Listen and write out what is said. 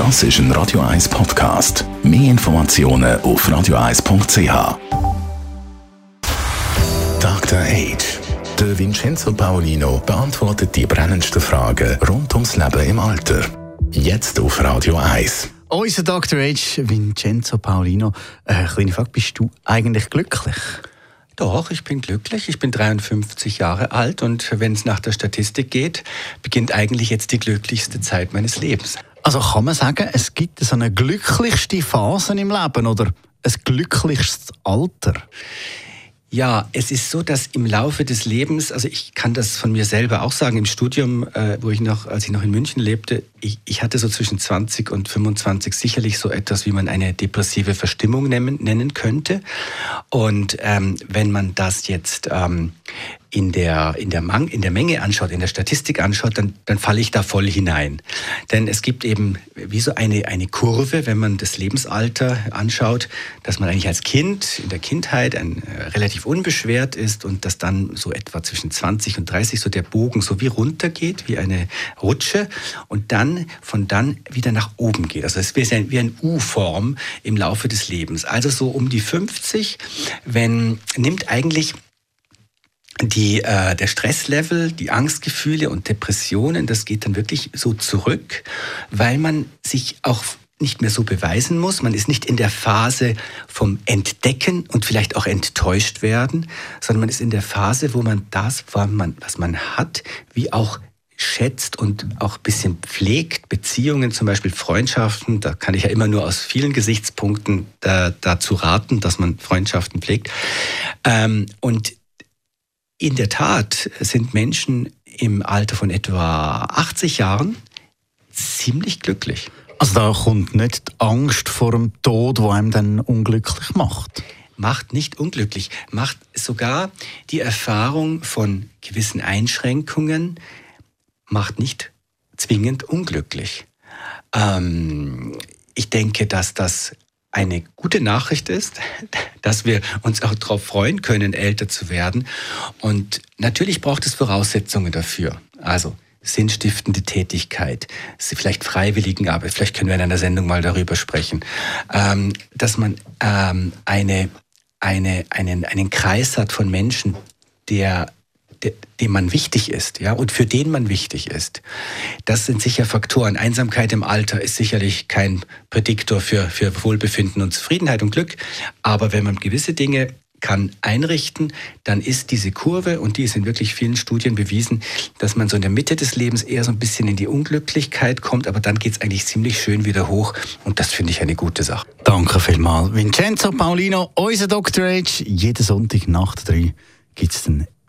Das ist ein Radio 1 Podcast. Mehr Informationen auf radio1.ch. Dr. Age. Der Vincenzo Paolino beantwortet die brennendsten Fragen rund ums Leben im Alter. Jetzt auf Radio 1. Unser Dr. Age, Vincenzo Paolino. Äh, kleine Frage, bist du eigentlich glücklich? Doch, ich bin glücklich. Ich bin 53 Jahre alt und wenn es nach der Statistik geht, beginnt eigentlich jetzt die glücklichste Zeit meines Lebens. Also kann man sagen, es gibt so eine glücklichste Phase im Leben oder ein glücklichstes Alter? Ja, es ist so, dass im Laufe des Lebens, also ich kann das von mir selber auch sagen, im Studium, äh, wo ich noch, als ich noch in München lebte, ich, ich hatte so zwischen 20 und 25 sicherlich so etwas, wie man eine depressive Verstimmung nennen, nennen könnte. Und ähm, wenn man das jetzt ähm, in der, in, der Mang, in der Menge anschaut, in der Statistik anschaut, dann, dann falle ich da voll hinein. Denn es gibt eben wie so eine, eine Kurve, wenn man das Lebensalter anschaut, dass man eigentlich als Kind in der Kindheit ein, äh, relativ unbeschwert ist und dass dann so etwa zwischen 20 und 30 so der Bogen so wie runtergeht, wie eine Rutsche und dann von dann wieder nach oben geht. Also es ist wie eine U-Form im Laufe des Lebens. Also so um die 50, wenn nimmt eigentlich die, äh, der Stresslevel, die Angstgefühle und Depressionen, das geht dann wirklich so zurück, weil man sich auch nicht mehr so beweisen muss. Man ist nicht in der Phase vom Entdecken und vielleicht auch enttäuscht werden, sondern man ist in der Phase, wo man das, was man, hat, wie auch schätzt und auch ein bisschen pflegt, Beziehungen, zum Beispiel Freundschaften, da kann ich ja immer nur aus vielen Gesichtspunkten da, dazu raten, dass man Freundschaften pflegt. Ähm, und in der Tat sind Menschen im Alter von etwa 80 Jahren ziemlich glücklich. Also da kommt nicht die Angst vor dem Tod, wo einem dann unglücklich macht. Macht nicht unglücklich, macht sogar die Erfahrung von gewissen Einschränkungen, macht nicht zwingend unglücklich. Ähm, ich denke, dass das eine gute Nachricht ist, dass wir uns auch darauf freuen können, älter zu werden. Und natürlich braucht es Voraussetzungen dafür. Also sinnstiftende Tätigkeit, vielleicht Freiwilligenarbeit, vielleicht können wir in einer Sendung mal darüber sprechen, ähm, dass man ähm, eine, eine, einen, einen Kreis hat von Menschen, der dem man wichtig ist, ja, und für den man wichtig ist. Das sind sicher Faktoren. Einsamkeit im Alter ist sicherlich kein Prädiktor für, für Wohlbefinden und Zufriedenheit und Glück. Aber wenn man gewisse Dinge kann einrichten, dann ist diese Kurve, und die ist in wirklich vielen Studien bewiesen, dass man so in der Mitte des Lebens eher so ein bisschen in die Unglücklichkeit kommt, aber dann geht es eigentlich ziemlich schön wieder hoch und das finde ich eine gute Sache. Danke vielmals. Vincenzo Paulino, unser Dr. Age, jeden Sonntag nach drei gibt es dann